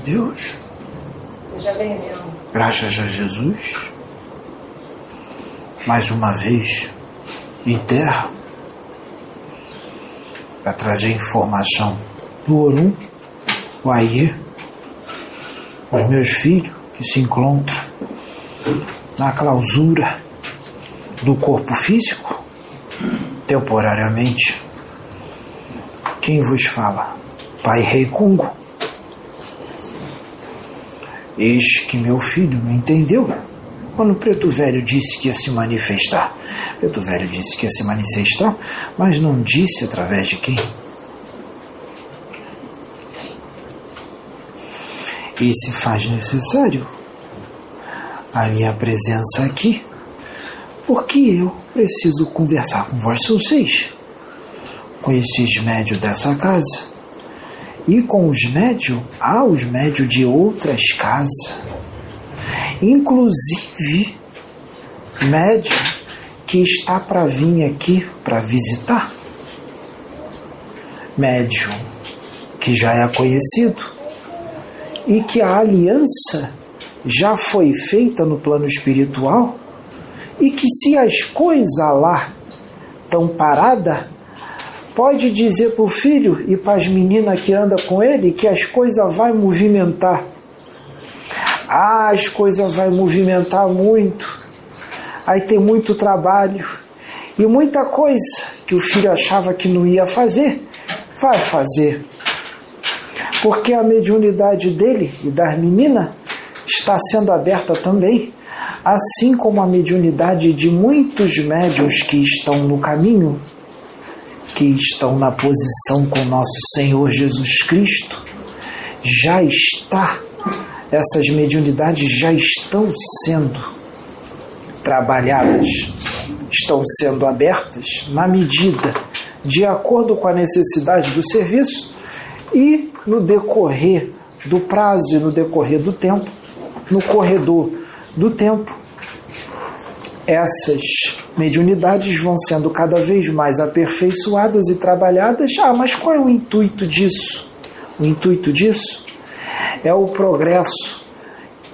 Deus. Seja bem-vindo. Graças a Jesus. Mais uma vez em terra para trazer informação do Orum, o Aie, os meus filhos que se encontram na clausura do corpo físico, temporariamente. Quem vos fala? Pai Rei Kungo. Eis que meu filho não entendeu quando o preto velho disse que ia se manifestar. O preto velho disse que ia se manifestar, mas não disse através de quem? E se faz necessário a minha presença aqui, porque eu preciso conversar com vocês, com esses médios dessa casa e com os médios, há os médios de outras casas, inclusive médio que está para vir aqui para visitar, médium que já é conhecido e que a aliança já foi feita no plano espiritual e que se as coisas lá estão paradas, pode dizer para o filho e para as meninas que anda com ele que as coisas vai movimentar. Ah, as coisas vai movimentar muito. Aí tem muito trabalho e muita coisa que o filho achava que não ia fazer, vai fazer. Porque a mediunidade dele e das meninas está sendo aberta também, assim como a mediunidade de muitos médios que estão no caminho que estão na posição com nosso Senhor Jesus Cristo, já está, essas mediunidades já estão sendo trabalhadas, estão sendo abertas na medida de acordo com a necessidade do serviço e no decorrer do prazo e no decorrer do tempo, no corredor do tempo, essas mediunidades vão sendo cada vez mais aperfeiçoadas e trabalhadas. Ah, mas qual é o intuito disso? O intuito disso é o progresso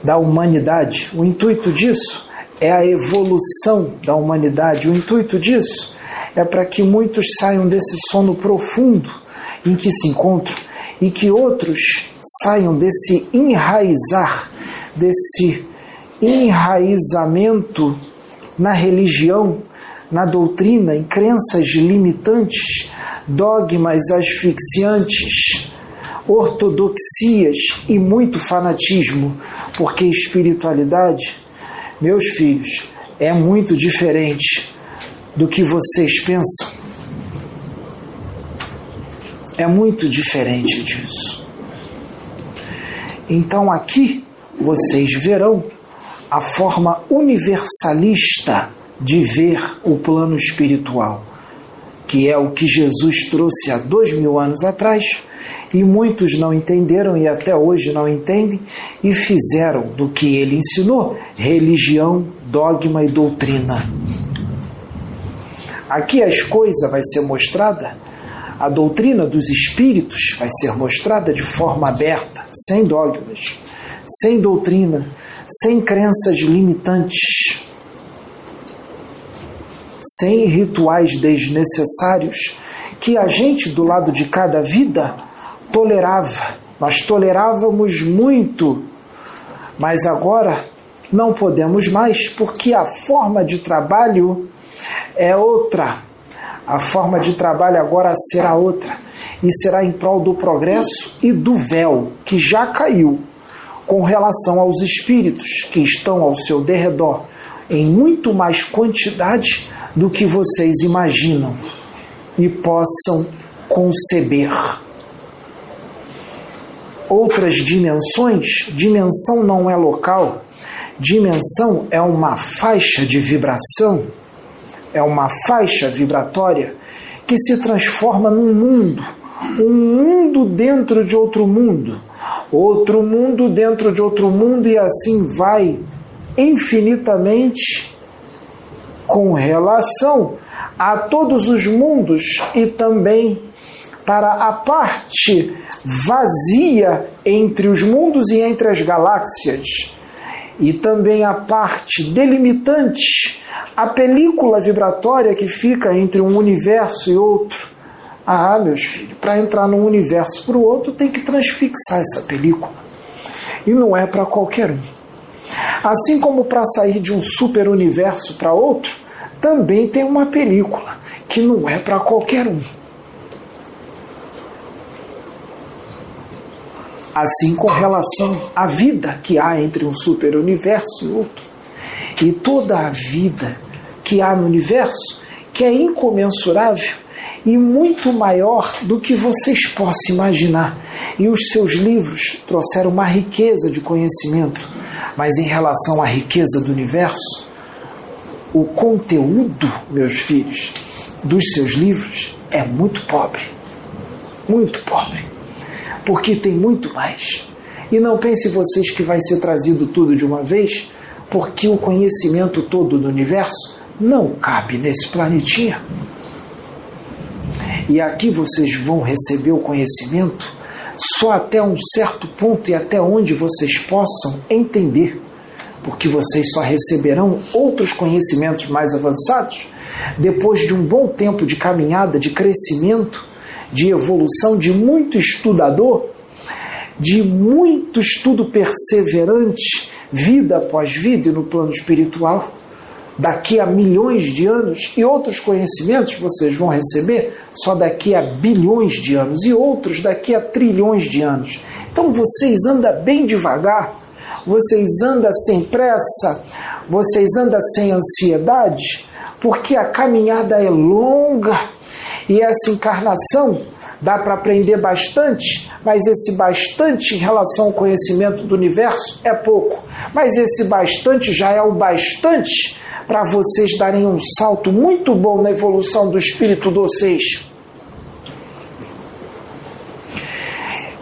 da humanidade. O intuito disso é a evolução da humanidade. O intuito disso é para que muitos saiam desse sono profundo em que se encontram e que outros saiam desse enraizar, desse enraizamento na religião, na doutrina, em crenças limitantes, dogmas asfixiantes, ortodoxias e muito fanatismo, porque espiritualidade, meus filhos, é muito diferente do que vocês pensam. É muito diferente disso. Então aqui vocês verão a forma universalista de ver o plano espiritual, que é o que Jesus trouxe há dois mil anos atrás e muitos não entenderam e até hoje não entendem e fizeram do que ele ensinou religião, dogma e doutrina. Aqui as coisas vai ser mostrada, a doutrina dos espíritos vai ser mostrada de forma aberta, sem dogmas, sem doutrina, sem crenças limitantes, sem rituais desnecessários que a gente do lado de cada vida tolerava. Nós tolerávamos muito, mas agora não podemos mais porque a forma de trabalho é outra. A forma de trabalho agora será outra e será em prol do progresso e do véu que já caiu com relação aos espíritos que estão ao seu derredor em muito mais quantidade do que vocês imaginam e possam conceber. Outras dimensões, dimensão não é local, dimensão é uma faixa de vibração, é uma faixa vibratória que se transforma num mundo, um mundo dentro de outro mundo outro mundo dentro de outro mundo e assim vai infinitamente com relação a todos os mundos e também para a parte vazia entre os mundos e entre as galáxias, e também a parte delimitante, a película vibratória que fica entre um universo e outro. Ah, meus filhos, para entrar num universo para o outro tem que transfixar essa película. E não é para qualquer um. Assim como para sair de um super universo para outro, também tem uma película que não é para qualquer um. Assim com relação à vida que há entre um super universo e outro. E toda a vida que há no universo, que é incomensurável e muito maior do que vocês possam imaginar. E os seus livros trouxeram uma riqueza de conhecimento, mas em relação à riqueza do universo, o conteúdo, meus filhos, dos seus livros é muito pobre. Muito pobre porque tem muito mais. E não pense vocês que vai ser trazido tudo de uma vez, porque o conhecimento todo do universo não cabe nesse planetinha. E aqui vocês vão receber o conhecimento só até um certo ponto e até onde vocês possam entender, porque vocês só receberão outros conhecimentos mais avançados depois de um bom tempo de caminhada, de crescimento de evolução, de muito estudador, de muito estudo perseverante, vida após vida e no plano espiritual, daqui a milhões de anos, e outros conhecimentos vocês vão receber só daqui a bilhões de anos, e outros daqui a trilhões de anos. Então vocês andam bem devagar, vocês andam sem pressa, vocês andam sem ansiedade, porque a caminhada é longa e essa encarnação dá para aprender bastante, mas esse bastante em relação ao conhecimento do universo é pouco. Mas esse bastante já é o bastante para vocês darem um salto muito bom na evolução do espírito de vocês.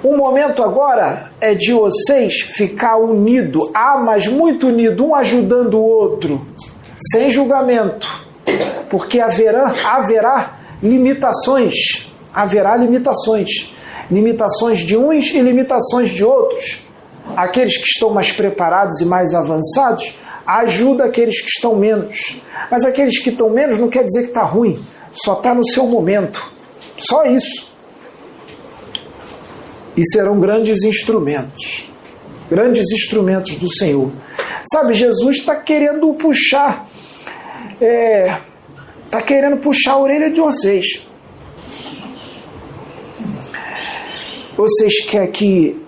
O momento agora é de vocês ficar unido, ah, mas muito unido, um ajudando o outro, sem julgamento, porque haverá, haverá limitações. Haverá limitações. Limitações de uns e limitações de outros. Aqueles que estão mais preparados e mais avançados ajuda aqueles que estão menos. Mas aqueles que estão menos não quer dizer que está ruim, só está no seu momento. Só isso. E serão grandes instrumentos grandes instrumentos do Senhor. Sabe, Jesus está querendo puxar é, Está querendo puxar a orelha de vocês. Vocês querem que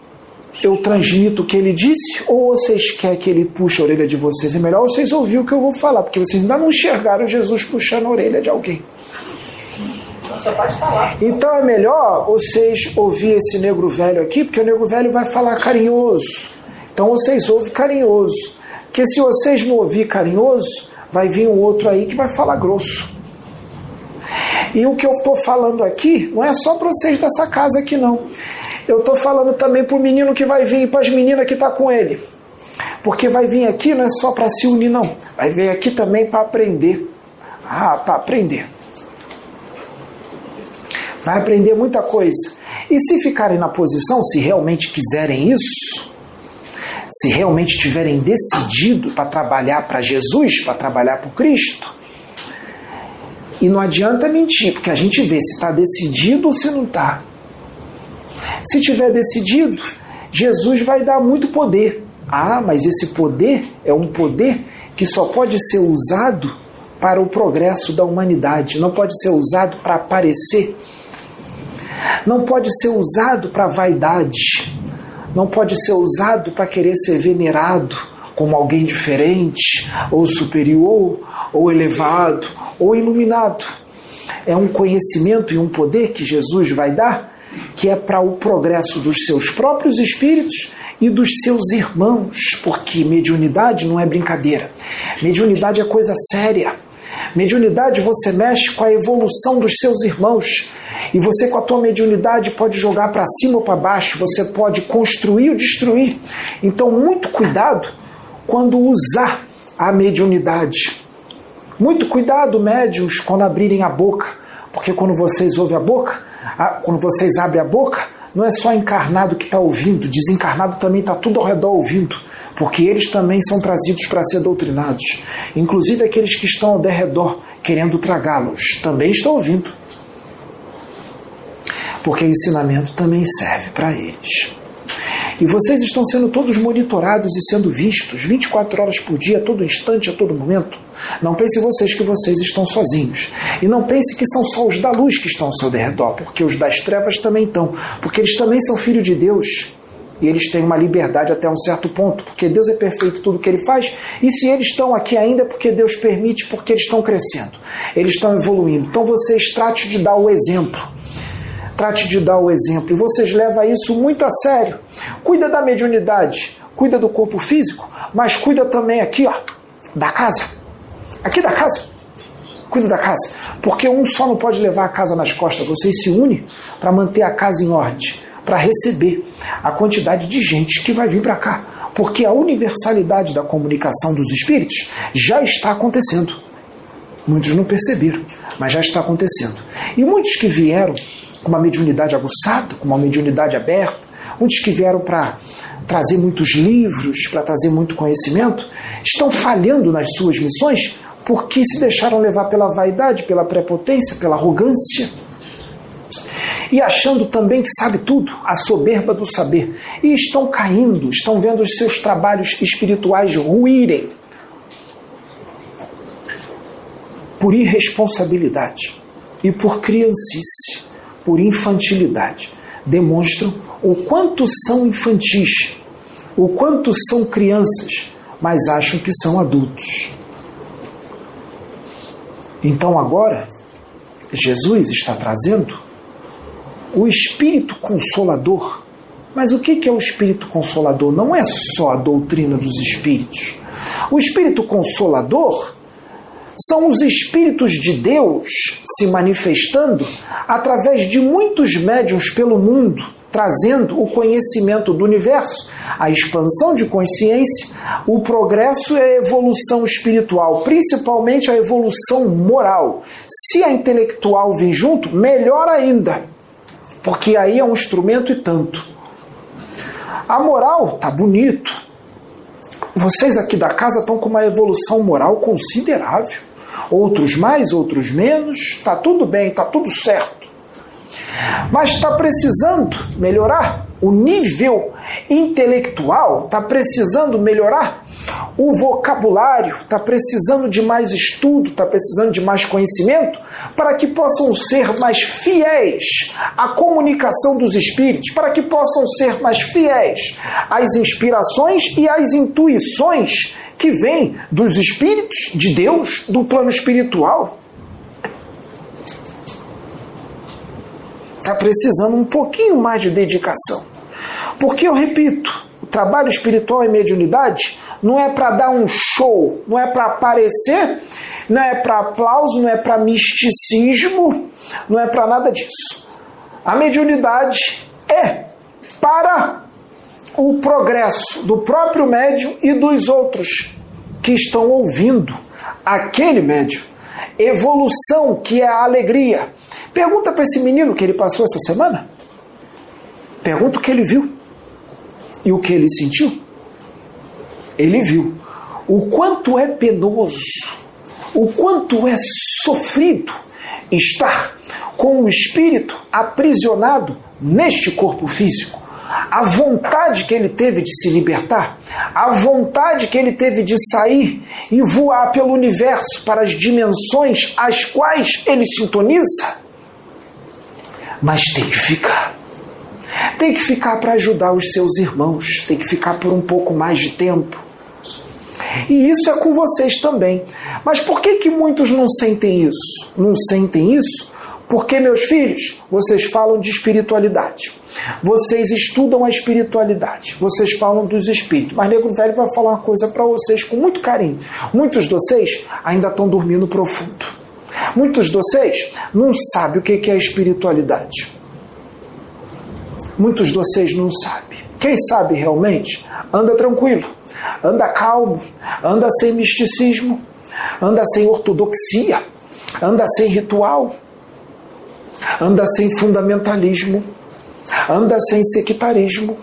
eu transmito o que ele disse ou vocês querem que ele puxe a orelha de vocês? É melhor vocês ouvir o que eu vou falar, porque vocês ainda não enxergaram Jesus puxando a orelha de alguém. Só pode falar. Então é melhor vocês ouvir esse negro velho aqui, porque o negro velho vai falar carinhoso. Então vocês ouvem carinhoso. Porque se vocês não ouvir carinhoso, vai vir um outro aí que vai falar grosso. E o que eu estou falando aqui não é só para vocês dessa casa aqui, não. Eu estou falando também para o menino que vai vir e para as meninas que estão tá com ele. Porque vai vir aqui não é só para se unir, não. Vai vir aqui também para aprender. Ah, para aprender. Vai aprender muita coisa. E se ficarem na posição, se realmente quiserem isso, se realmente tiverem decidido para trabalhar para Jesus, para trabalhar para Cristo, e não adianta mentir, porque a gente vê se está decidido ou se não está. Se tiver decidido, Jesus vai dar muito poder. Ah, mas esse poder é um poder que só pode ser usado para o progresso da humanidade, não pode ser usado para aparecer, não pode ser usado para vaidade, não pode ser usado para querer ser venerado como alguém diferente, ou superior, ou elevado, ou iluminado. É um conhecimento e um poder que Jesus vai dar que é para o progresso dos seus próprios espíritos e dos seus irmãos, porque mediunidade não é brincadeira. Mediunidade é coisa séria. Mediunidade você mexe com a evolução dos seus irmãos. E você com a tua mediunidade pode jogar para cima ou para baixo, você pode construir ou destruir. Então, muito cuidado quando usar a mediunidade. Muito cuidado, médios, quando abrirem a boca, porque quando vocês ouvem a boca, quando vocês abrem a boca, não é só encarnado que está ouvindo, desencarnado também está tudo ao redor ouvindo, porque eles também são trazidos para ser doutrinados. Inclusive aqueles que estão ao derredor querendo tragá-los também estão ouvindo. Porque o ensinamento também serve para eles. E vocês estão sendo todos monitorados e sendo vistos 24 horas por dia, a todo instante, a todo momento. Não pense vocês que vocês estão sozinhos. E não pense que são só os da luz que estão ao seu derredor, porque os das trevas também estão. Porque eles também são filhos de Deus. E eles têm uma liberdade até um certo ponto, porque Deus é perfeito tudo que ele faz. E se eles estão aqui ainda, é porque Deus permite, porque eles estão crescendo, eles estão evoluindo. Então vocês tratem de dar o exemplo. Trate de dar o exemplo. E vocês levam isso muito a sério. Cuida da mediunidade, cuida do corpo físico, mas cuida também aqui, ó, da casa. Aqui da casa. Cuida da casa. Porque um só não pode levar a casa nas costas. Vocês se unem para manter a casa em ordem, para receber a quantidade de gente que vai vir para cá. Porque a universalidade da comunicação dos espíritos já está acontecendo. Muitos não perceberam, mas já está acontecendo. E muitos que vieram com uma mediunidade aguçada, com uma mediunidade aberta, muitos que vieram para trazer muitos livros, para trazer muito conhecimento, estão falhando nas suas missões porque se deixaram levar pela vaidade, pela prepotência, pela arrogância. E achando também que sabe tudo, a soberba do saber. E estão caindo, estão vendo os seus trabalhos espirituais ruírem por irresponsabilidade e por criancice por infantilidade. Demonstram o quanto são infantis, o quanto são crianças, mas acham que são adultos. Então agora, Jesus está trazendo o Espírito Consolador. Mas o que é o Espírito Consolador? Não é só a doutrina dos Espíritos. O Espírito Consolador são os espíritos de Deus se manifestando através de muitos médiums pelo mundo, trazendo o conhecimento do universo, a expansão de consciência, o progresso e a evolução espiritual, principalmente a evolução moral. Se a intelectual vem junto, melhor ainda, porque aí é um instrumento e tanto. A moral tá bonito, vocês aqui da casa estão com uma evolução moral considerável. Outros mais, outros menos. Está tudo bem, está tudo certo. Mas está precisando melhorar o nível intelectual, está precisando melhorar o vocabulário, está precisando de mais estudo, está precisando de mais conhecimento? Para que possam ser mais fiéis à comunicação dos espíritos, para que possam ser mais fiéis às inspirações e às intuições que vêm dos espíritos de Deus, do plano espiritual. está precisando um pouquinho mais de dedicação. Porque eu repito, o trabalho espiritual e mediunidade não é para dar um show, não é para aparecer, não é para aplauso, não é para misticismo, não é para nada disso. A mediunidade é para o progresso do próprio médium e dos outros que estão ouvindo aquele médium. Evolução, que é a alegria. Pergunta para esse menino que ele passou essa semana. Pergunta o que ele viu e o que ele sentiu. Ele viu o quanto é penoso, o quanto é sofrido estar com o espírito aprisionado neste corpo físico a vontade que ele teve de se libertar, a vontade que ele teve de sair e voar pelo universo para as dimensões às quais ele sintoniza. Mas tem que ficar. Tem que ficar para ajudar os seus irmãos, tem que ficar por um pouco mais de tempo. E isso é com vocês também. Mas por que, que muitos não sentem isso? Não sentem isso porque, meus filhos, vocês falam de espiritualidade. Vocês estudam a espiritualidade. Vocês falam dos espíritos. Mas Negro Velho vai falar uma coisa para vocês com muito carinho. Muitos de vocês ainda estão dormindo profundo. Muitos de vocês não sabem o que é espiritualidade. Muitos de vocês não sabem. Quem sabe realmente, anda tranquilo, anda calmo, anda sem misticismo, anda sem ortodoxia, anda sem ritual anda sem fundamentalismo, anda sem sectarismo,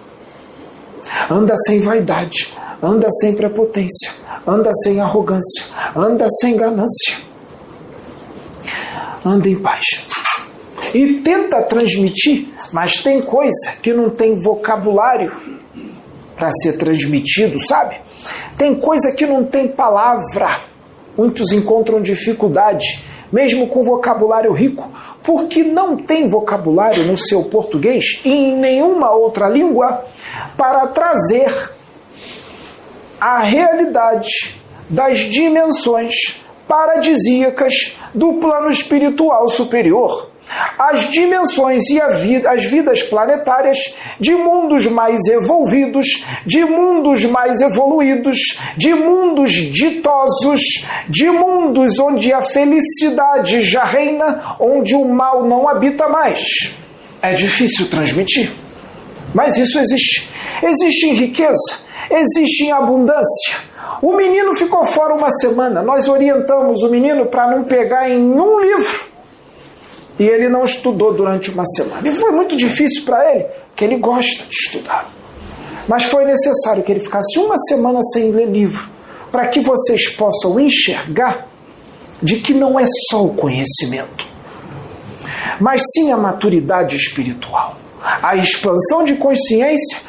anda sem vaidade, anda sem prepotência, anda sem arrogância, anda sem ganância. Anda em paz. E tenta transmitir, mas tem coisa que não tem vocabulário para ser transmitido, sabe? Tem coisa que não tem palavra. Muitos encontram dificuldade, mesmo com vocabulário rico, porque não tem vocabulário no seu português e em nenhuma outra língua para trazer a realidade das dimensões paradisíacas do plano espiritual superior as dimensões e vida, as vidas planetárias de mundos mais evolvidos, de mundos mais evoluídos, de mundos ditosos, de mundos onde a felicidade já reina, onde o mal não habita mais. É difícil transmitir, mas isso existe. Existe em riqueza, existe em abundância. O menino ficou fora uma semana. Nós orientamos o menino para não pegar em um livro e ele não estudou durante uma semana. E foi muito difícil para ele, porque ele gosta de estudar. Mas foi necessário que ele ficasse uma semana sem ler livro, para que vocês possam enxergar de que não é só o conhecimento, mas sim a maturidade espiritual, a expansão de consciência,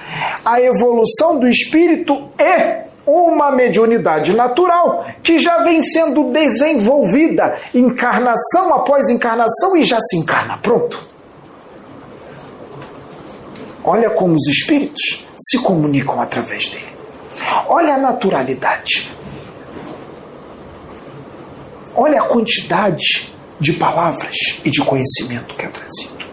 a evolução do espírito e uma mediunidade natural que já vem sendo desenvolvida encarnação após encarnação e já se encarna. Pronto. Olha como os espíritos se comunicam através dele. Olha a naturalidade. Olha a quantidade de palavras e de conhecimento que é trazido.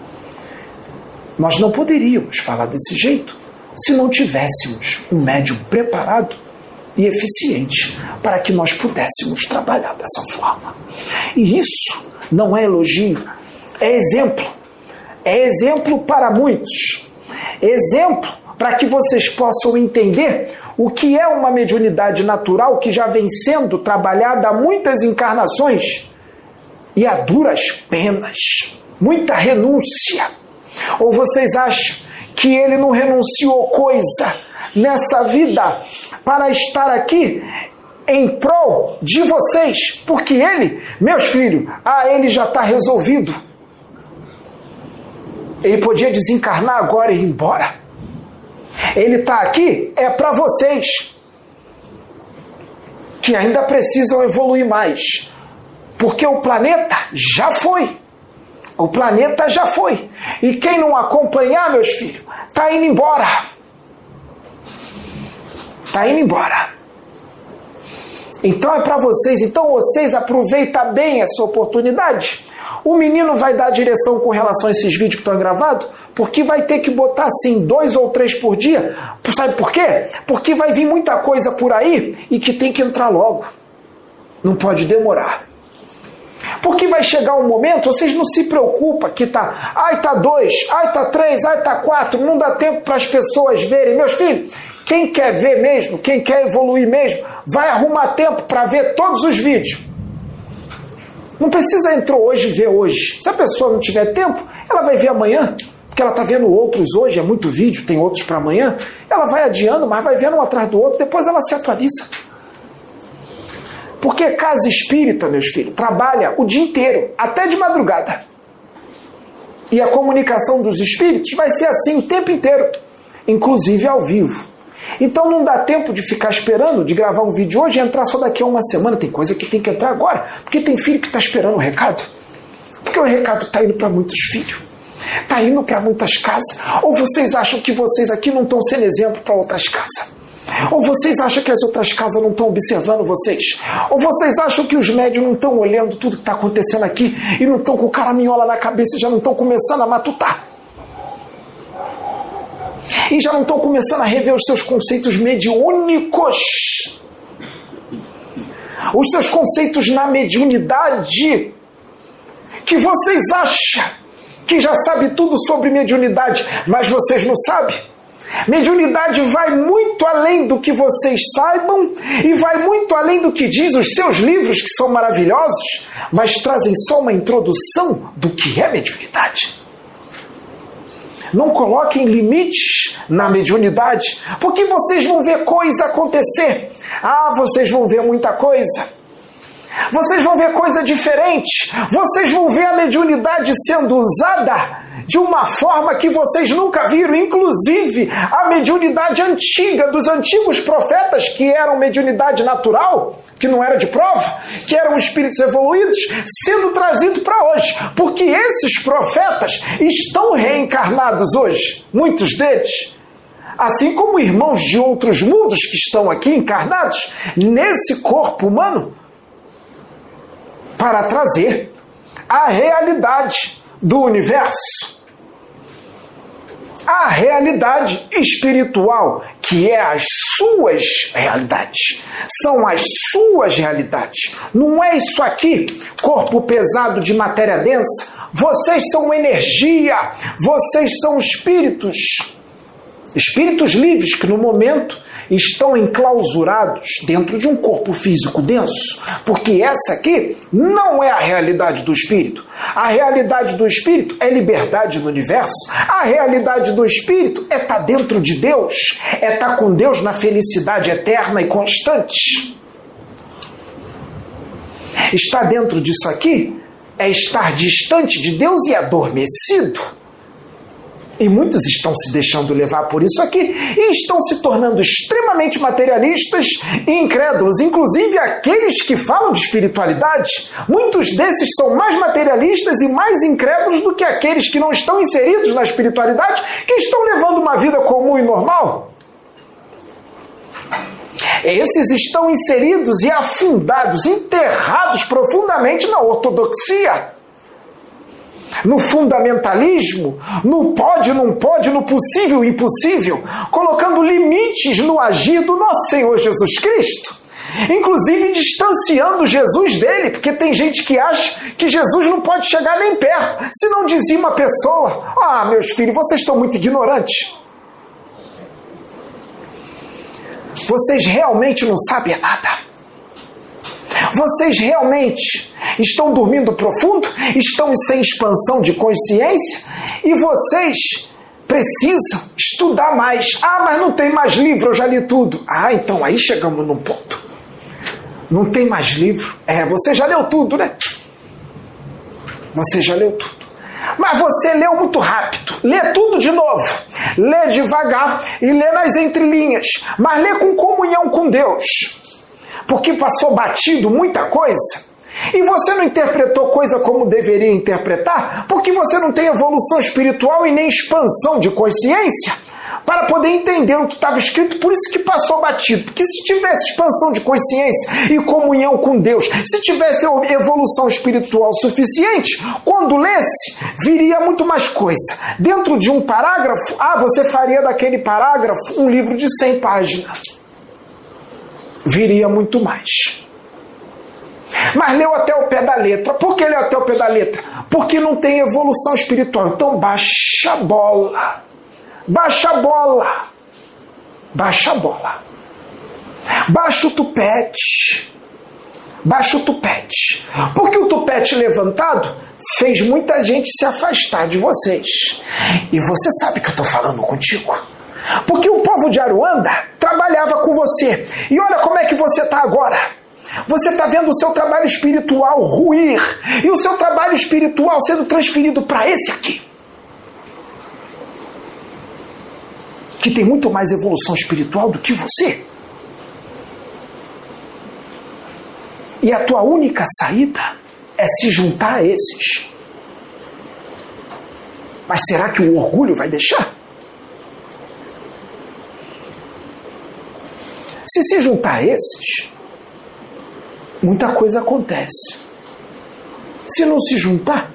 Nós não poderíamos falar desse jeito se não tivéssemos um médium preparado e eficiente para que nós pudéssemos trabalhar dessa forma. E isso não é elogio, é exemplo. É exemplo para muitos. Exemplo para que vocês possam entender o que é uma mediunidade natural que já vem sendo trabalhada há muitas encarnações e a duras penas, muita renúncia. Ou vocês acham que ele não renunciou coisa nessa vida para estar aqui em prol de vocês, porque ele, meus filhos, ah, ele já está resolvido. Ele podia desencarnar agora e ir embora. Ele está aqui é para vocês que ainda precisam evoluir mais, porque o planeta já foi. O planeta já foi. E quem não acompanhar, meus filhos, está indo embora. Está indo embora. Então é para vocês. Então vocês aproveitem bem essa oportunidade. O menino vai dar direção com relação a esses vídeos que estão gravados, porque vai ter que botar assim dois ou três por dia. Sabe por quê? Porque vai vir muita coisa por aí e que tem que entrar logo. Não pode demorar. Porque vai chegar um momento, vocês não se preocupam que tá, ai tá dois, ai tá três, ai tá quatro, não dá tempo para as pessoas verem. Meus filhos, quem quer ver mesmo, quem quer evoluir mesmo, vai arrumar tempo para ver todos os vídeos. Não precisa entrar hoje e ver hoje. Se a pessoa não tiver tempo, ela vai ver amanhã, porque ela está vendo outros hoje, é muito vídeo, tem outros para amanhã. Ela vai adiando, mas vai vendo um atrás do outro, depois ela se atualiza. Porque casa espírita, meus filhos, trabalha o dia inteiro, até de madrugada. E a comunicação dos espíritos vai ser assim o tempo inteiro, inclusive ao vivo. Então não dá tempo de ficar esperando, de gravar um vídeo hoje e entrar só daqui a uma semana. Tem coisa que tem que entrar agora, porque tem filho que está esperando o recado. Porque o recado está indo para muitos filhos. Está indo para muitas casas. Ou vocês acham que vocês aqui não estão sendo exemplo para outras casas? Ou vocês acham que as outras casas não estão observando vocês? Ou vocês acham que os médios não estão olhando tudo que está acontecendo aqui e não estão com caraminhola na cabeça e já não estão começando a matutar? E já não estão começando a rever os seus conceitos mediúnicos? Os seus conceitos na mediunidade? Que vocês acham que já sabe tudo sobre mediunidade, mas vocês não sabem? Mediunidade vai muito além do que vocês saibam e vai muito além do que diz os seus livros, que são maravilhosos, mas trazem só uma introdução do que é mediunidade. Não coloquem limites na mediunidade, porque vocês vão ver coisa acontecer. Ah, vocês vão ver muita coisa. Vocês vão ver coisa diferente. Vocês vão ver a mediunidade sendo usada de uma forma que vocês nunca viram, inclusive a mediunidade antiga dos antigos profetas, que eram mediunidade natural, que não era de prova, que eram espíritos evoluídos, sendo trazido para hoje, porque esses profetas estão reencarnados hoje, muitos deles. Assim como irmãos de outros mundos que estão aqui encarnados nesse corpo humano, para trazer a realidade do universo. A realidade espiritual, que é as suas realidades. São as suas realidades. Não é isso aqui, corpo pesado de matéria densa. Vocês são energia, vocês são espíritos. Espíritos livres que no momento estão enclausurados dentro de um corpo físico denso, porque essa aqui não é a realidade do espírito. A realidade do espírito é liberdade no universo. A realidade do espírito é estar tá dentro de Deus, é estar tá com Deus na felicidade eterna e constante. Estar dentro disso aqui é estar distante de Deus e adormecido. E muitos estão se deixando levar por isso aqui e estão se tornando extremamente materialistas e incrédulos, inclusive aqueles que falam de espiritualidade. Muitos desses são mais materialistas e mais incrédulos do que aqueles que não estão inseridos na espiritualidade, que estão levando uma vida comum e normal. Esses estão inseridos e afundados, enterrados profundamente na ortodoxia no fundamentalismo, no pode, não pode, no possível, impossível, colocando limites no agir do nosso Senhor Jesus Cristo. Inclusive distanciando Jesus dele, porque tem gente que acha que Jesus não pode chegar nem perto, se não dizia uma pessoa: Ah, meus filhos, vocês estão muito ignorantes. Vocês realmente não sabem nada. Vocês realmente estão dormindo profundo? Estão sem expansão de consciência? E vocês precisam estudar mais. Ah, mas não tem mais livro, eu já li tudo. Ah, então aí chegamos num ponto. Não tem mais livro. É, você já leu tudo, né? Você já leu tudo. Mas você leu muito rápido. Lê tudo de novo. Lê devagar e lê nas entrelinhas. Mas lê com comunhão com Deus porque passou batido muita coisa. E você não interpretou coisa como deveria interpretar, porque você não tem evolução espiritual e nem expansão de consciência para poder entender o que estava escrito, por isso que passou batido. Porque se tivesse expansão de consciência e comunhão com Deus, se tivesse evolução espiritual suficiente, quando lesse, viria muito mais coisa. Dentro de um parágrafo, ah, você faria daquele parágrafo um livro de 100 páginas viria muito mais. Mas leu até o pé da letra. Por que leu até o pé da letra? Porque não tem evolução espiritual. Então baixa a bola. Baixa a bola. Baixa a bola. Baixa o tupete. Baixa o tupete. Porque o tupete levantado fez muita gente se afastar de vocês. E você sabe que eu estou falando contigo. Porque o povo de Aruanda trabalhava com você. E olha como é que você está agora. Você está vendo o seu trabalho espiritual ruir e o seu trabalho espiritual sendo transferido para esse aqui. Que tem muito mais evolução espiritual do que você. E a tua única saída é se juntar a esses. Mas será que o orgulho vai deixar? Se se juntar esses, muita coisa acontece. Se não se juntar,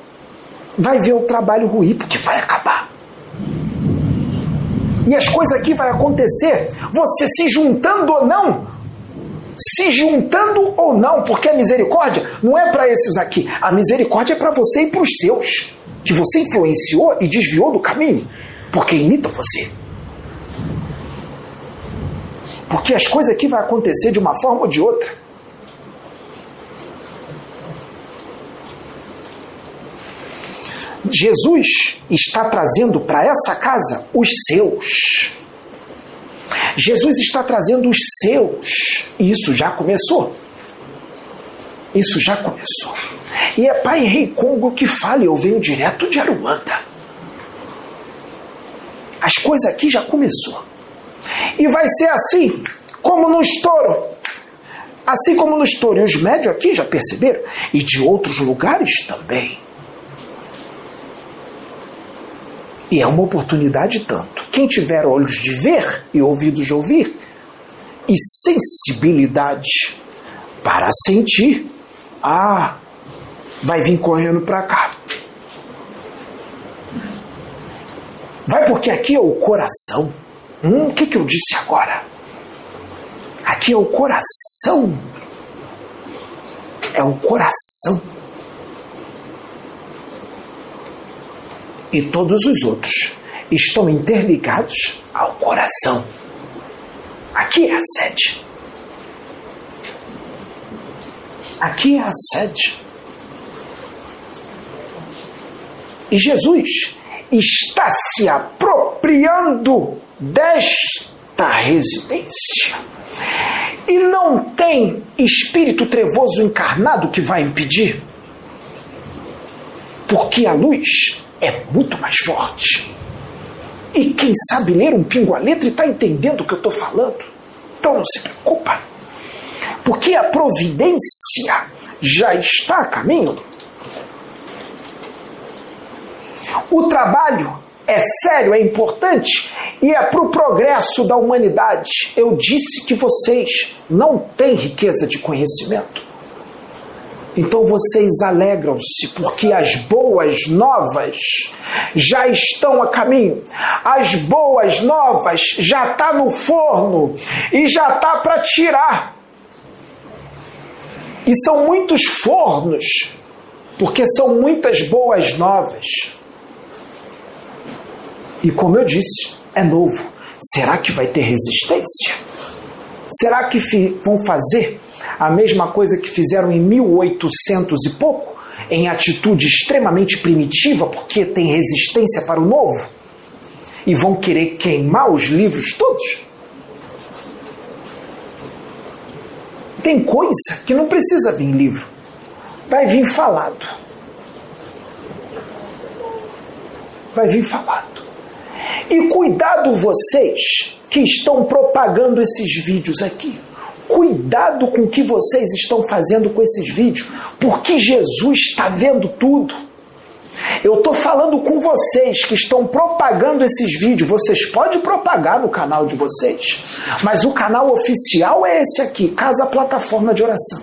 vai ver o trabalho ruim, porque vai acabar. E as coisas aqui vai acontecer, você se juntando ou não, se juntando ou não, porque a misericórdia não é para esses aqui, a misericórdia é para você e para os seus, que você influenciou e desviou do caminho, porque imitam você. Porque as coisas aqui vão acontecer de uma forma ou de outra. Jesus está trazendo para essa casa os seus. Jesus está trazendo os seus. E isso já começou. Isso já começou. E é Pai Rei Congo que fala, eu venho direto de Aruanda. As coisas aqui já começou. E vai ser assim, como no estouro. Assim como no estouro. E os médios aqui já perceberam. E de outros lugares também. E é uma oportunidade tanto. Quem tiver olhos de ver e ouvidos de ouvir, e sensibilidade para sentir, ah, vai vir correndo para cá. Vai porque aqui é o coração. Hum, o que, que eu disse agora? Aqui é o coração. É o coração. e todos os outros estão interligados ao coração. Aqui é a sede. Aqui é a sede. E Jesus está se apropriando desta residência. E não tem espírito trevoso encarnado que vai impedir. Porque a luz é muito mais forte. E quem sabe ler um pingo a letra e está entendendo o que eu estou falando, então não se preocupa. Porque a providência já está a caminho. O trabalho é sério, é importante e é para o progresso da humanidade. Eu disse que vocês não têm riqueza de conhecimento. Então vocês alegram-se, porque as boas novas já estão a caminho. As boas novas já está no forno e já está para tirar. E são muitos fornos, porque são muitas boas novas. E como eu disse, é novo. Será que vai ter resistência? Será que vão fazer a mesma coisa que fizeram em 1800 e pouco, em atitude extremamente primitiva, porque tem resistência para o novo, e vão querer queimar os livros todos? Tem coisa que não precisa vir livro, vai vir falado. Vai vir falado. E cuidado vocês que estão propagando esses vídeos aqui. Cuidado com o que vocês estão fazendo com esses vídeos, porque Jesus está vendo tudo. Eu estou falando com vocês que estão propagando esses vídeos. Vocês podem propagar no canal de vocês, mas o canal oficial é esse aqui, Casa Plataforma de Oração.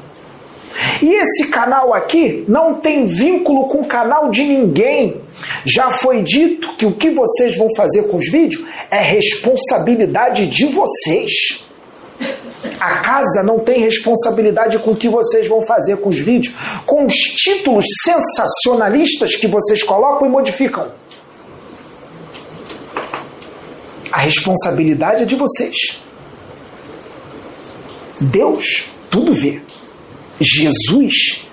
E esse canal aqui não tem vínculo com o canal de ninguém. Já foi dito que o que vocês vão fazer com os vídeos é responsabilidade de vocês. A casa não tem responsabilidade com o que vocês vão fazer com os vídeos, com os títulos sensacionalistas que vocês colocam e modificam. A responsabilidade é de vocês. Deus tudo vê. Jesus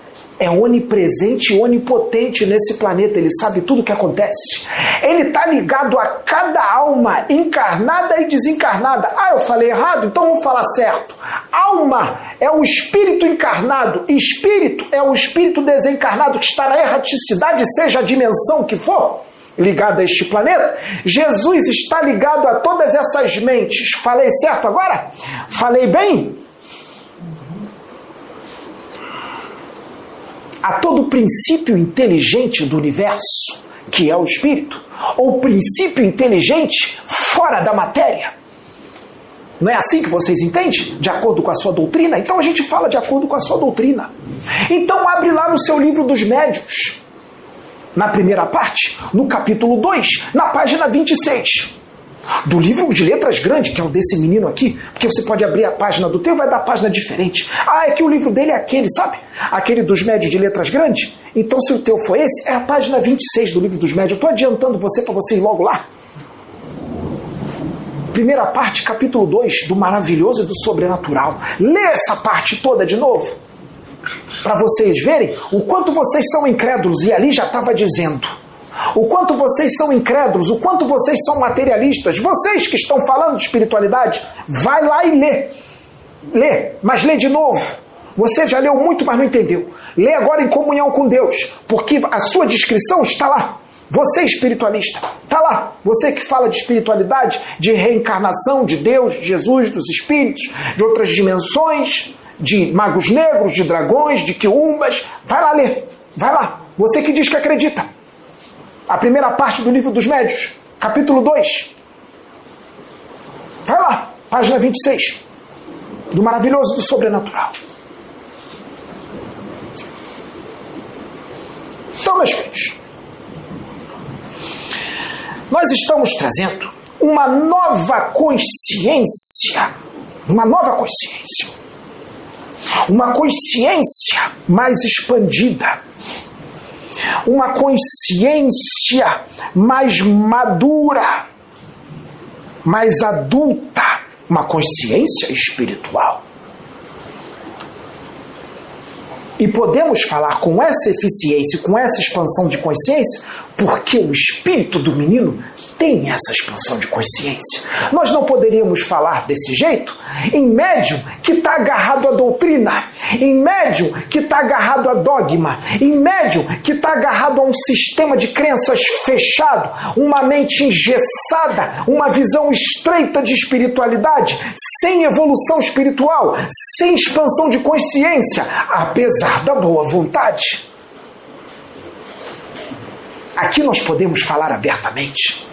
é onipresente e onipotente nesse planeta, ele sabe tudo o que acontece. Ele está ligado a cada alma encarnada e desencarnada. Ah, eu falei errado? Então vamos falar certo. Alma é o espírito encarnado, espírito é o espírito desencarnado que está na erraticidade, seja a dimensão que for ligado a este planeta, Jesus está ligado a todas essas mentes. Falei certo agora? Falei bem? A todo princípio inteligente do universo, que é o espírito, ou princípio inteligente fora da matéria. Não é assim que vocês entendem? De acordo com a sua doutrina? Então a gente fala de acordo com a sua doutrina. Então abre lá no seu livro dos médios, na primeira parte, no capítulo 2, na página 26 do livro de letras grande, que é o desse menino aqui, porque você pode abrir a página do teu, vai dar página diferente. Ah, é que o livro dele é aquele, sabe? Aquele dos médios de letras grandes. Então, se o teu for esse, é a página 26 do livro dos médios. Eu estou adiantando você para você ir logo lá. primeira parte, capítulo 2, do maravilhoso e do sobrenatural. Lê essa parte toda de novo. Para vocês verem o quanto vocês são incrédulos, e ali já estava dizendo. O quanto vocês são incrédulos, o quanto vocês são materialistas. Vocês que estão falando de espiritualidade, vai lá e lê. Lê, mas lê de novo. Você já leu muito, mas não entendeu. Lê agora em comunhão com Deus, porque a sua descrição está lá. Você espiritualista, está lá. Você que fala de espiritualidade, de reencarnação de Deus, de Jesus, dos espíritos, de outras dimensões, de magos negros, de dragões, de quiumbas. Vai lá ler. Vai lá. Você que diz que acredita. A primeira parte do livro dos médios, capítulo 2. Vai lá, página 26. Do maravilhoso do sobrenatural. Então, meus filhos, nós estamos trazendo uma nova consciência, uma nova consciência, uma consciência mais expandida, uma consciência mais madura, mais adulta, uma consciência espiritual. E podemos falar com essa eficiência, com essa expansão de consciência, porque o espírito do menino tem essa expansão de consciência. Nós não poderíamos falar desse jeito em médium que está agarrado à doutrina, em médium que está agarrado a dogma, em médium que está agarrado a um sistema de crenças fechado, uma mente engessada, uma visão estreita de espiritualidade, sem evolução espiritual, sem expansão de consciência, apesar da boa vontade. Aqui nós podemos falar abertamente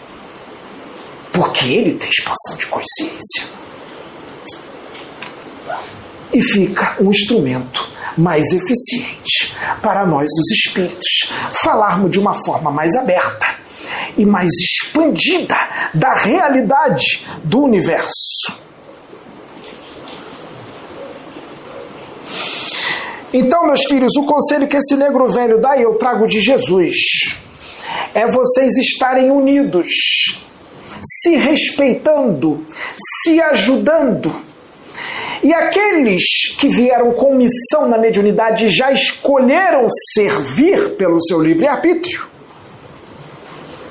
porque ele tem expansão de consciência. E fica um instrumento mais eficiente para nós, os espíritos, falarmos de uma forma mais aberta e mais expandida da realidade do universo. Então, meus filhos, o conselho que esse negro velho dá, eu trago de Jesus, é vocês estarem unidos se respeitando, se ajudando. E aqueles que vieram com missão na mediunidade já escolheram servir pelo seu livre-arbítrio.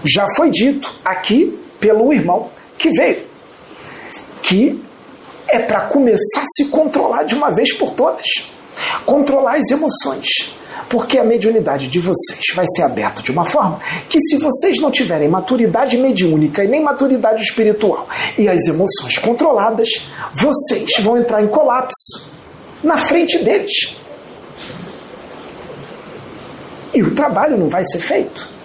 Já foi dito aqui pelo irmão que veio, que é para começar a se controlar de uma vez por todas controlar as emoções porque a mediunidade de vocês vai ser aberta de uma forma que, se vocês não tiverem maturidade mediúnica e nem maturidade espiritual e as emoções controladas, vocês vão entrar em colapso na frente deles. E o trabalho não vai ser feito.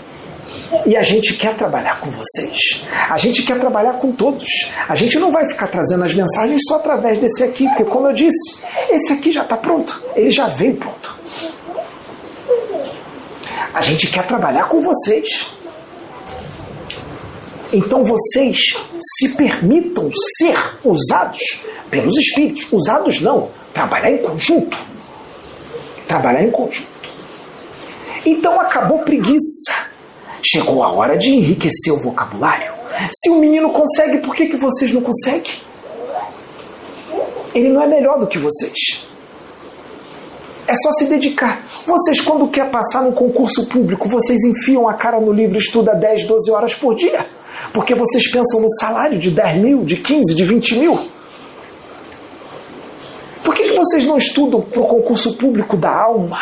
E a gente quer trabalhar com vocês. A gente quer trabalhar com todos. A gente não vai ficar trazendo as mensagens só através desse aqui, porque, como eu disse, esse aqui já está pronto. Ele já veio pronto. A gente quer trabalhar com vocês. Então vocês se permitam ser usados pelos espíritos. Usados não, trabalhar em conjunto. Trabalhar em conjunto. Então acabou preguiça. Chegou a hora de enriquecer o vocabulário. Se o menino consegue, por que, que vocês não conseguem? Ele não é melhor do que vocês. É só se dedicar. Vocês, quando quer passar num concurso público, vocês enfiam a cara no livro e estudam 10, 12 horas por dia. Porque vocês pensam no salário de 10 mil, de 15, de 20 mil. Por que, que vocês não estudam para o concurso público da alma?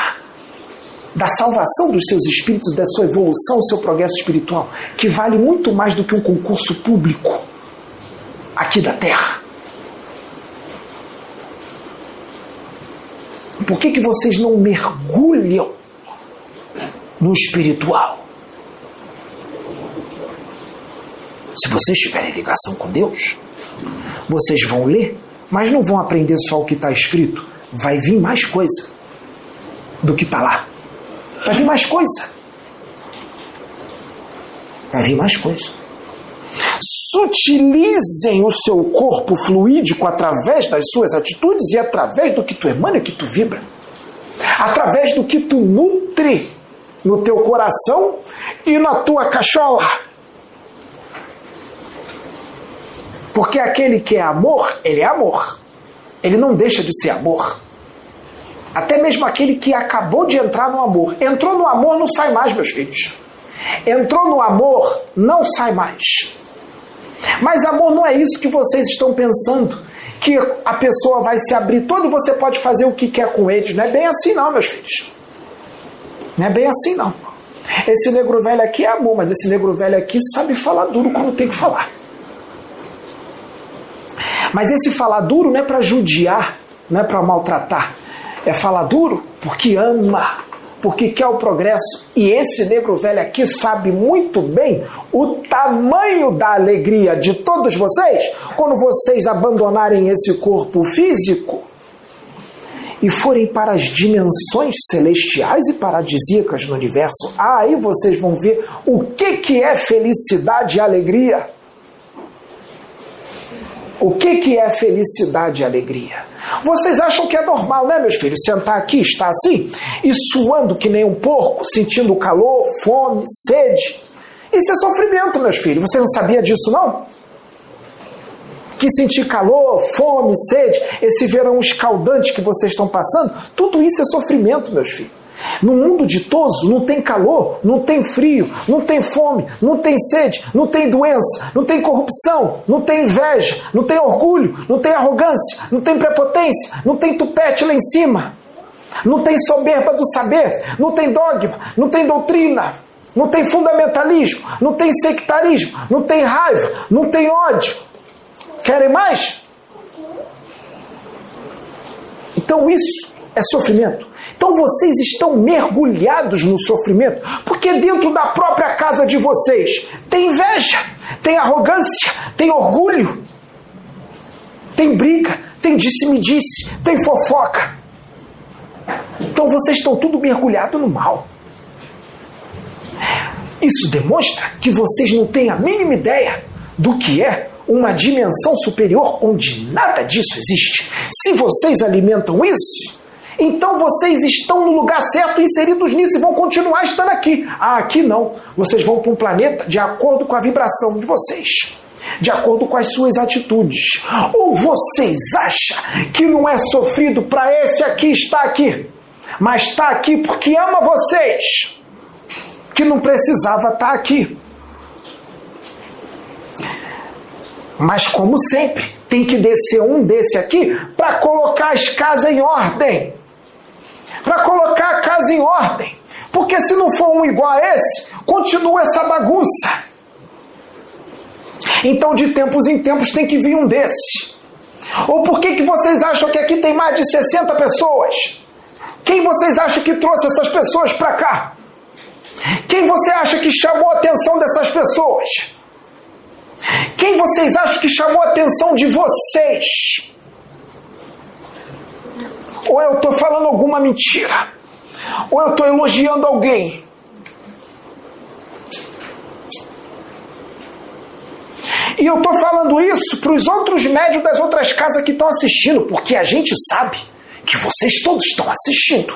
Da salvação dos seus espíritos, da sua evolução, do seu progresso espiritual, que vale muito mais do que um concurso público aqui da Terra. Por que, que vocês não mergulham no espiritual? Se vocês tiverem ligação com Deus, vocês vão ler, mas não vão aprender só o que está escrito. Vai vir mais coisa do que está lá. Vai vir mais coisa. Vai vir mais coisa sutilizem o seu corpo fluídico através das suas atitudes e através do que tu emana que tu vibra. Através do que tu nutre no teu coração e na tua cachola. Porque aquele que é amor, ele é amor. Ele não deixa de ser amor. Até mesmo aquele que acabou de entrar no amor. Entrou no amor, não sai mais, meus filhos. Entrou no amor, não sai mais. Mas amor não é isso que vocês estão pensando. Que a pessoa vai se abrir todo e você pode fazer o que quer com eles. Não é bem assim, não, meus filhos. Não é bem assim, não. Esse negro velho aqui é amor, mas esse negro velho aqui sabe falar duro quando tem que falar. Mas esse falar duro não é para judiar, não é para maltratar. É falar duro porque ama, porque quer o progresso. E esse negro velho aqui sabe muito bem o tamanho da alegria de todos vocês quando vocês abandonarem esse corpo físico e forem para as dimensões celestiais e paradisíacas no universo. Ah, aí vocês vão ver o que, que é felicidade e alegria. O que, que é felicidade e alegria? Vocês acham que é normal, né, meus filhos? Sentar aqui, estar assim, e suando que nem um porco, sentindo calor, fome, sede. Isso é sofrimento, meus filhos. Você não sabia disso, não? Que sentir calor, fome, sede, esse verão escaldante que vocês estão passando, tudo isso é sofrimento, meus filhos. No mundo ditoso não tem calor, não tem frio, não tem fome, não tem sede, não tem doença, não tem corrupção, não tem inveja, não tem orgulho, não tem arrogância, não tem prepotência, não tem tupete lá em cima, não tem soberba do saber, não tem dogma, não tem doutrina, não tem fundamentalismo, não tem sectarismo, não tem raiva, não tem ódio. Querem mais? Então isso é sofrimento. Então vocês estão mergulhados no sofrimento, porque dentro da própria casa de vocês tem inveja, tem arrogância, tem orgulho, tem briga, tem disse-me-disse, tem fofoca. Então vocês estão tudo mergulhado no mal. Isso demonstra que vocês não têm a mínima ideia do que é uma dimensão superior onde nada disso existe. Se vocês alimentam isso, então vocês estão no lugar certo, inseridos nisso e vão continuar estando aqui. Ah, aqui não. Vocês vão para um planeta de acordo com a vibração de vocês. De acordo com as suas atitudes. Ou vocês acham que não é sofrido para esse aqui estar aqui, mas está aqui porque ama vocês, que não precisava estar aqui. Mas como sempre, tem que descer um desse aqui para colocar as casas em ordem para colocar a casa em ordem. Porque se não for um igual a esse, continua essa bagunça. Então, de tempos em tempos, tem que vir um desse. Ou por que, que vocês acham que aqui tem mais de 60 pessoas? Quem vocês acham que trouxe essas pessoas para cá? Quem você acha que chamou a atenção dessas pessoas? Quem vocês acham que chamou a atenção de vocês? Ou eu estou falando alguma mentira? Ou eu estou elogiando alguém? E eu estou falando isso para os outros médios das outras casas que estão assistindo, porque a gente sabe que vocês todos estão assistindo.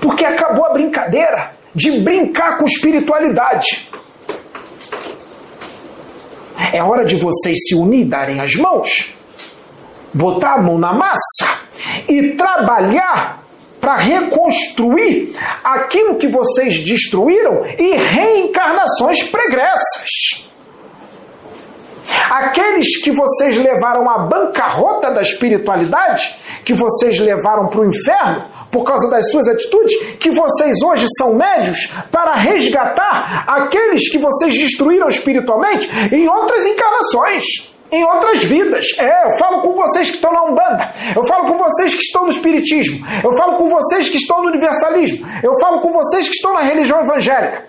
Porque acabou a brincadeira de brincar com espiritualidade. É hora de vocês se unir, darem as mãos, botar a mão na massa e trabalhar para reconstruir aquilo que vocês destruíram e reencarnações pregressas. Aqueles que vocês levaram à bancarrota da espiritualidade, que vocês levaram para o inferno por causa das suas atitudes, que vocês hoje são médios para resgatar aqueles que vocês destruíram espiritualmente em outras encarnações em outras vidas. É, eu falo com vocês que estão na Umbanda, eu falo com vocês que estão no Espiritismo, eu falo com vocês que estão no Universalismo, eu falo com vocês que estão na religião evangélica.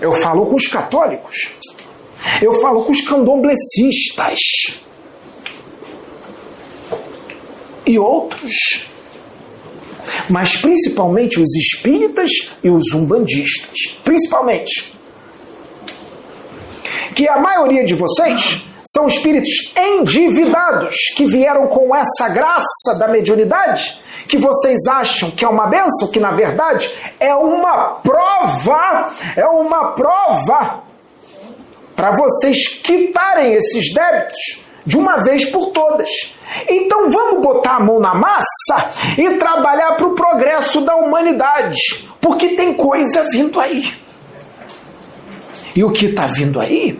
Eu falo com os católicos. Eu falo com os candomblecistas. E outros. Mas principalmente os espíritas e os umbandistas. Principalmente que a maioria de vocês são espíritos endividados que vieram com essa graça da mediunidade que vocês acham que é uma benção, que na verdade é uma prova, é uma prova para vocês quitarem esses débitos de uma vez por todas. Então vamos botar a mão na massa e trabalhar para o progresso da humanidade, porque tem coisa vindo aí. E o que está vindo aí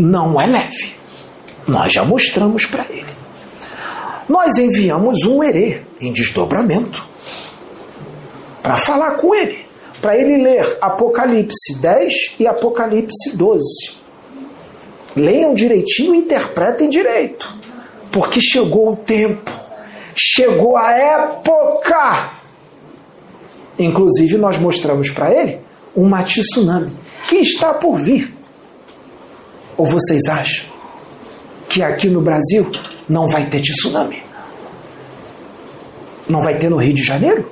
não é leve. Nós já mostramos para ele. Nós enviamos um herê em desdobramento para falar com ele, para ele ler Apocalipse 10 e Apocalipse 12. Leiam direitinho e interpretem direito, porque chegou o tempo, chegou a época. Inclusive, nós mostramos para ele uma tsunami que está por vir. Ou vocês acham que aqui no Brasil não vai ter tsunami? Não vai ter no Rio de Janeiro?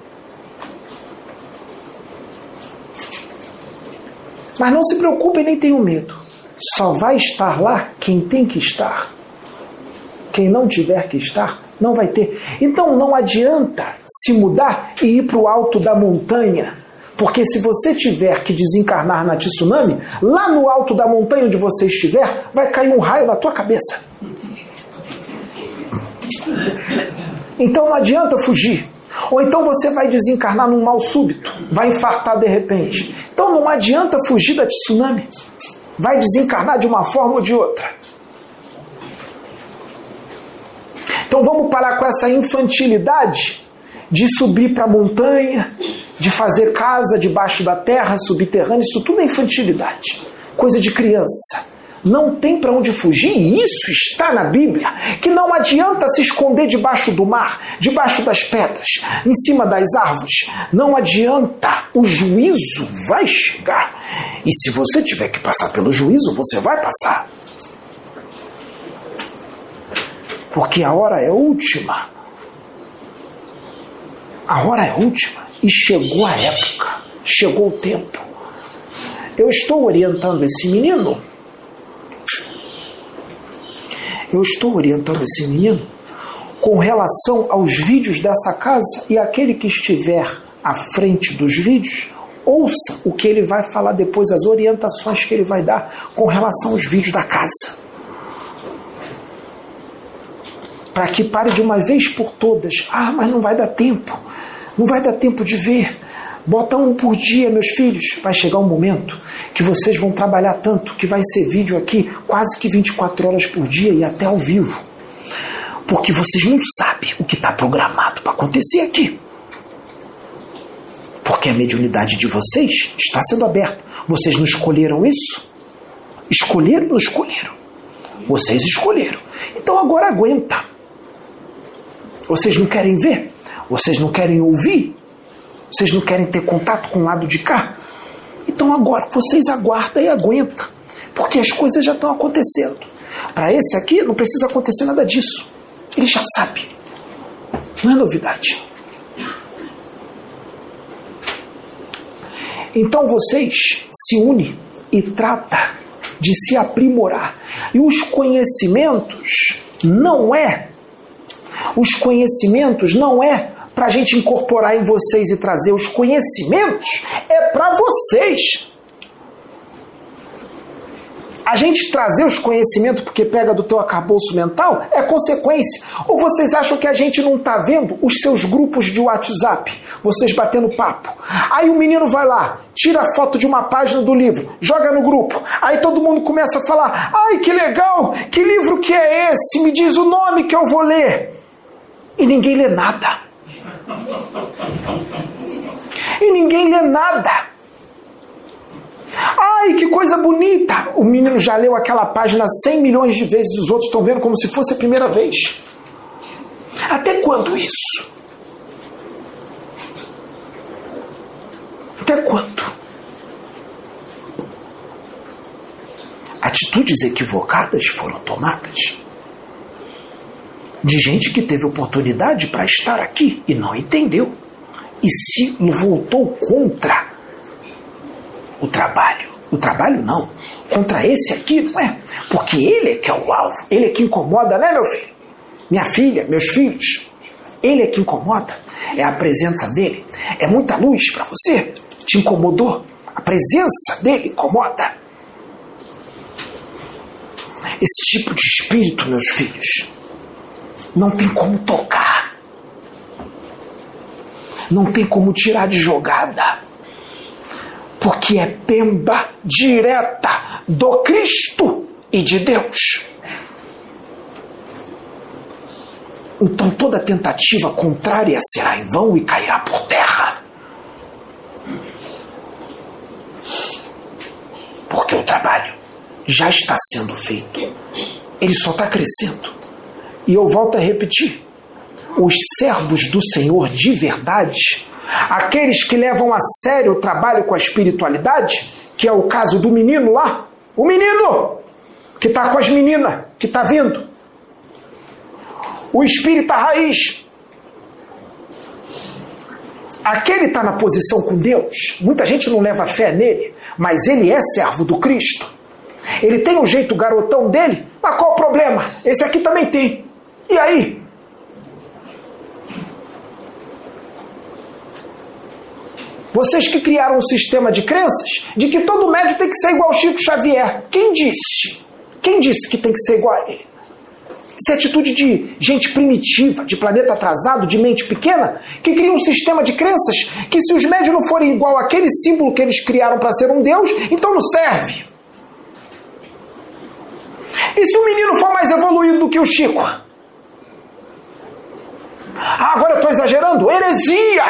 Mas não se preocupem nem tenham medo. Só vai estar lá quem tem que estar. Quem não tiver que estar, não vai ter. Então não adianta se mudar e ir para o alto da montanha porque se você tiver que desencarnar na tsunami, lá no alto da montanha onde você estiver, vai cair um raio na tua cabeça. Então não adianta fugir. Ou então você vai desencarnar num mal súbito, vai infartar de repente. Então não adianta fugir da tsunami. Vai desencarnar de uma forma ou de outra. Então vamos parar com essa infantilidade de subir para a montanha, de fazer casa debaixo da terra, subterrânea, isso tudo é infantilidade, coisa de criança. Não tem para onde fugir, e isso está na Bíblia, que não adianta se esconder debaixo do mar, debaixo das pedras, em cima das árvores. Não adianta, o juízo vai chegar. E se você tiver que passar pelo juízo, você vai passar. Porque a hora é última. A hora é última e chegou a época, chegou o tempo. Eu estou orientando esse menino. Eu estou orientando esse menino com relação aos vídeos dessa casa e aquele que estiver à frente dos vídeos, ouça o que ele vai falar depois, as orientações que ele vai dar com relação aos vídeos da casa. Para que pare de uma vez por todas. Ah, mas não vai dar tempo. Não vai dar tempo de ver. Bota um por dia, meus filhos. Vai chegar um momento que vocês vão trabalhar tanto que vai ser vídeo aqui quase que 24 horas por dia e até ao vivo. Porque vocês não sabem o que está programado para acontecer aqui. Porque a mediunidade de vocês está sendo aberta. Vocês não escolheram isso? Escolheram ou não escolheram? Vocês escolheram. Então agora aguenta. Vocês não querem ver? Vocês não querem ouvir? Vocês não querem ter contato com o lado de cá? Então agora vocês aguardam e aguentam, porque as coisas já estão acontecendo. Para esse aqui não precisa acontecer nada disso. Ele já sabe. Não é novidade. Então vocês se unem e trata de se aprimorar. E os conhecimentos não é os conhecimentos não é para a gente incorporar em vocês e trazer os conhecimentos é para vocês. A gente trazer os conhecimentos porque pega do teu acabouço mental é consequência. Ou vocês acham que a gente não está vendo os seus grupos de WhatsApp, vocês batendo papo? Aí o menino vai lá, tira a foto de uma página do livro, joga no grupo. Aí todo mundo começa a falar: ai que legal, que livro que é esse? Me diz o nome que eu vou ler. E ninguém lê nada. E ninguém lê nada. Ai, que coisa bonita! O menino já leu aquela página 100 milhões de vezes, os outros estão vendo como se fosse a primeira vez. Até quando isso? Até quando? Atitudes equivocadas foram tomadas de gente que teve oportunidade para estar aqui e não entendeu e se voltou contra o trabalho. O trabalho não, contra esse aqui, não é? Porque ele é que é o alvo, ele é que incomoda, né, meu filho? Minha filha, meus filhos. Ele é que incomoda, é a presença dele. É muita luz para você, te incomodou. A presença dele incomoda. Esse tipo de espírito, meus filhos, não tem como tocar. Não tem como tirar de jogada. Porque é pemba direta do Cristo e de Deus. Então toda tentativa contrária será em vão e cairá por terra. Porque o trabalho já está sendo feito. Ele só está crescendo. E eu volto a repetir: os servos do Senhor de verdade, aqueles que levam a sério o trabalho com a espiritualidade, que é o caso do menino lá, o menino que está com as meninas, que está vindo, o espírita raiz, aquele está na posição com Deus. Muita gente não leva fé nele, mas ele é servo do Cristo. Ele tem o jeito garotão dele, mas qual o problema? Esse aqui também tem. E aí? Vocês que criaram um sistema de crenças de que todo médico tem que ser igual ao Chico Xavier. Quem disse? Quem disse que tem que ser igual a ele? Isso é atitude de gente primitiva, de planeta atrasado, de mente pequena, que cria um sistema de crenças que se os médios não forem igual àquele símbolo que eles criaram para ser um Deus, então não serve. E se o menino for mais evoluído do que o Chico? Ah, agora eu estou exagerando? Heresia!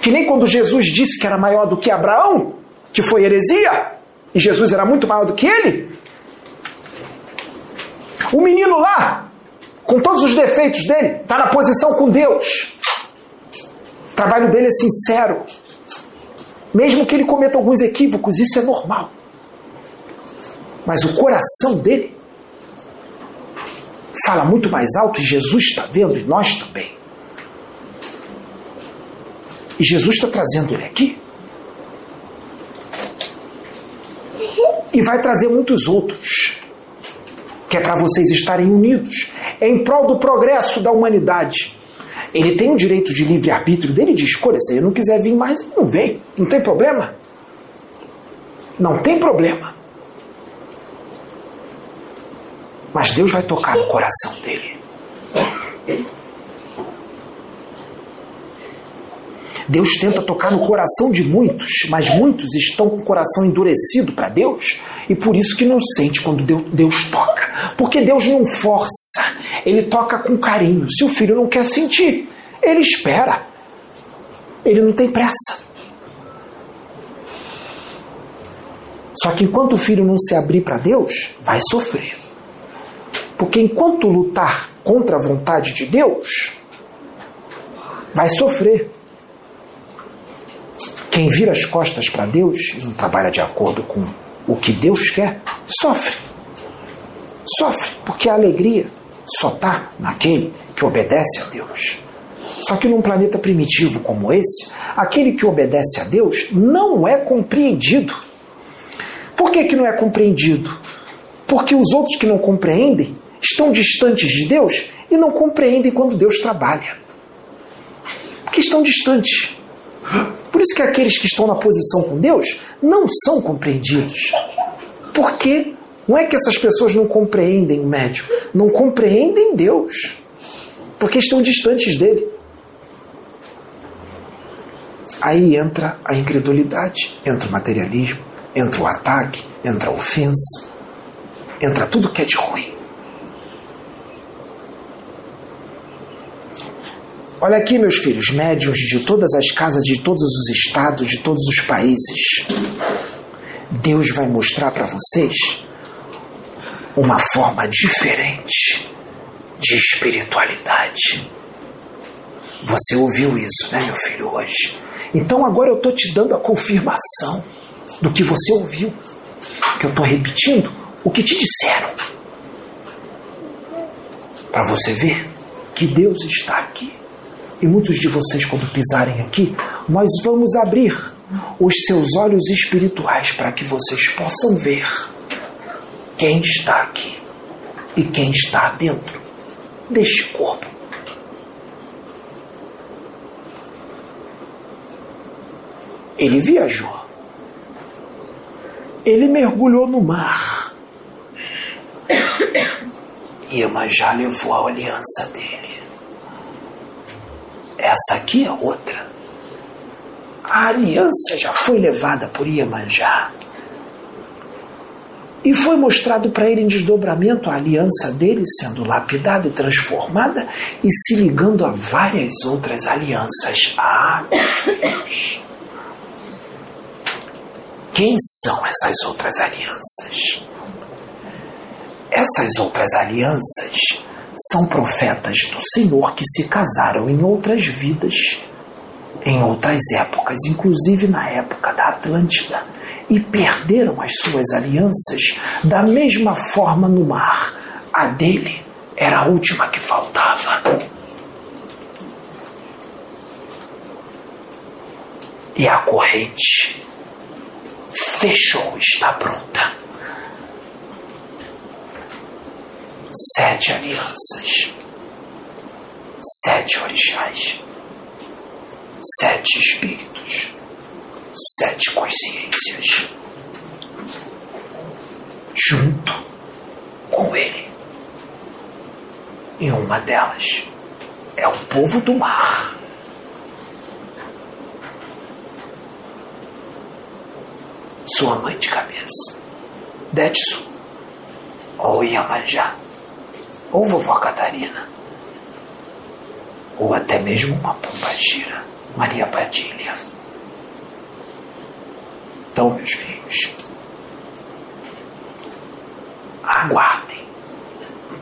Que nem quando Jesus disse que era maior do que Abraão, que foi heresia, e Jesus era muito maior do que ele. O menino lá, com todos os defeitos dele, está na posição com Deus. O trabalho dele é sincero. Mesmo que ele cometa alguns equívocos, isso é normal. Mas o coração dele fala muito mais alto e Jesus está vendo e nós também. E Jesus está trazendo ele aqui. E vai trazer muitos outros. Que é para vocês estarem unidos em prol do progresso da humanidade. Ele tem o direito de livre-arbítrio dele de escolha. Se ele não quiser vir mais, não vem. Não tem problema. Não tem problema. Mas Deus vai tocar no coração dele. Deus tenta tocar no coração de muitos, mas muitos estão com o coração endurecido para Deus e por isso que não sente quando Deus toca. Porque Deus não força, ele toca com carinho. Se o filho não quer sentir, ele espera. Ele não tem pressa. Só que enquanto o filho não se abrir para Deus, vai sofrer. Porque enquanto lutar contra a vontade de Deus, vai sofrer. Quem vira as costas para Deus e não trabalha de acordo com o que Deus quer, sofre. Sofre, porque a alegria só está naquele que obedece a Deus. Só que num planeta primitivo como esse, aquele que obedece a Deus não é compreendido. Por que, que não é compreendido? Porque os outros que não compreendem estão distantes de Deus e não compreendem quando Deus trabalha. Porque estão distantes. Por isso que aqueles que estão na posição com Deus não são compreendidos. Porque não é que essas pessoas não compreendem o médium, não compreendem Deus. Porque estão distantes dele. Aí entra a incredulidade, entra o materialismo, entra o ataque, entra a ofensa, entra tudo que é de ruim. Olha aqui, meus filhos, médios de todas as casas, de todos os estados, de todos os países. Deus vai mostrar para vocês uma forma diferente de espiritualidade. Você ouviu isso, né, meu filho, hoje? Então agora eu estou te dando a confirmação do que você ouviu. Que eu estou repetindo o que te disseram. Para você ver que Deus está aqui. E muitos de vocês, quando pisarem aqui, nós vamos abrir os seus olhos espirituais para que vocês possam ver quem está aqui e quem está dentro deste corpo. Ele viajou. Ele mergulhou no mar. Iemanjá levou a aliança dele. Essa aqui é outra. A aliança já foi levada por Iemanjá. E foi mostrado para ele em desdobramento a aliança dele sendo lapidada e transformada e se ligando a várias outras alianças. Ah, Deus! Quem são essas outras alianças? Essas outras alianças são profetas do Senhor que se casaram em outras vidas, em outras épocas, inclusive na época da Atlântida e perderam as suas alianças da mesma forma no mar. A dele era a última que faltava. E a corrente fechou, está pronta. Sete alianças, sete orixás, sete espíritos. Sete consciências. Junto com ele. E uma delas é o povo do mar. Sua mãe de cabeça, Detsu, ou Iemanjá, ou vovó Catarina, ou até mesmo uma pomba gira, Maria Padilha. Então, meus filhos, aguardem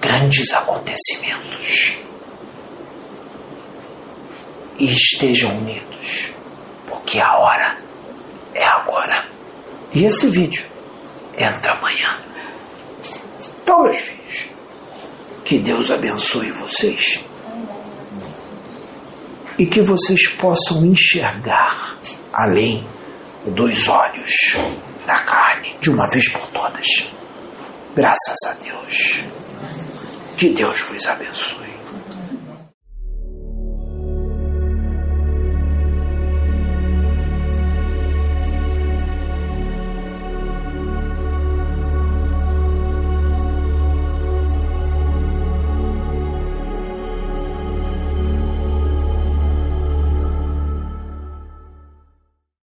grandes acontecimentos e estejam unidos, porque a hora é agora. E esse vídeo entra amanhã. Então, meus filhos, que Deus abençoe vocês e que vocês possam enxergar além dos olhos da carne de uma vez por todas. Graças a Deus. Que Deus vos abençoe.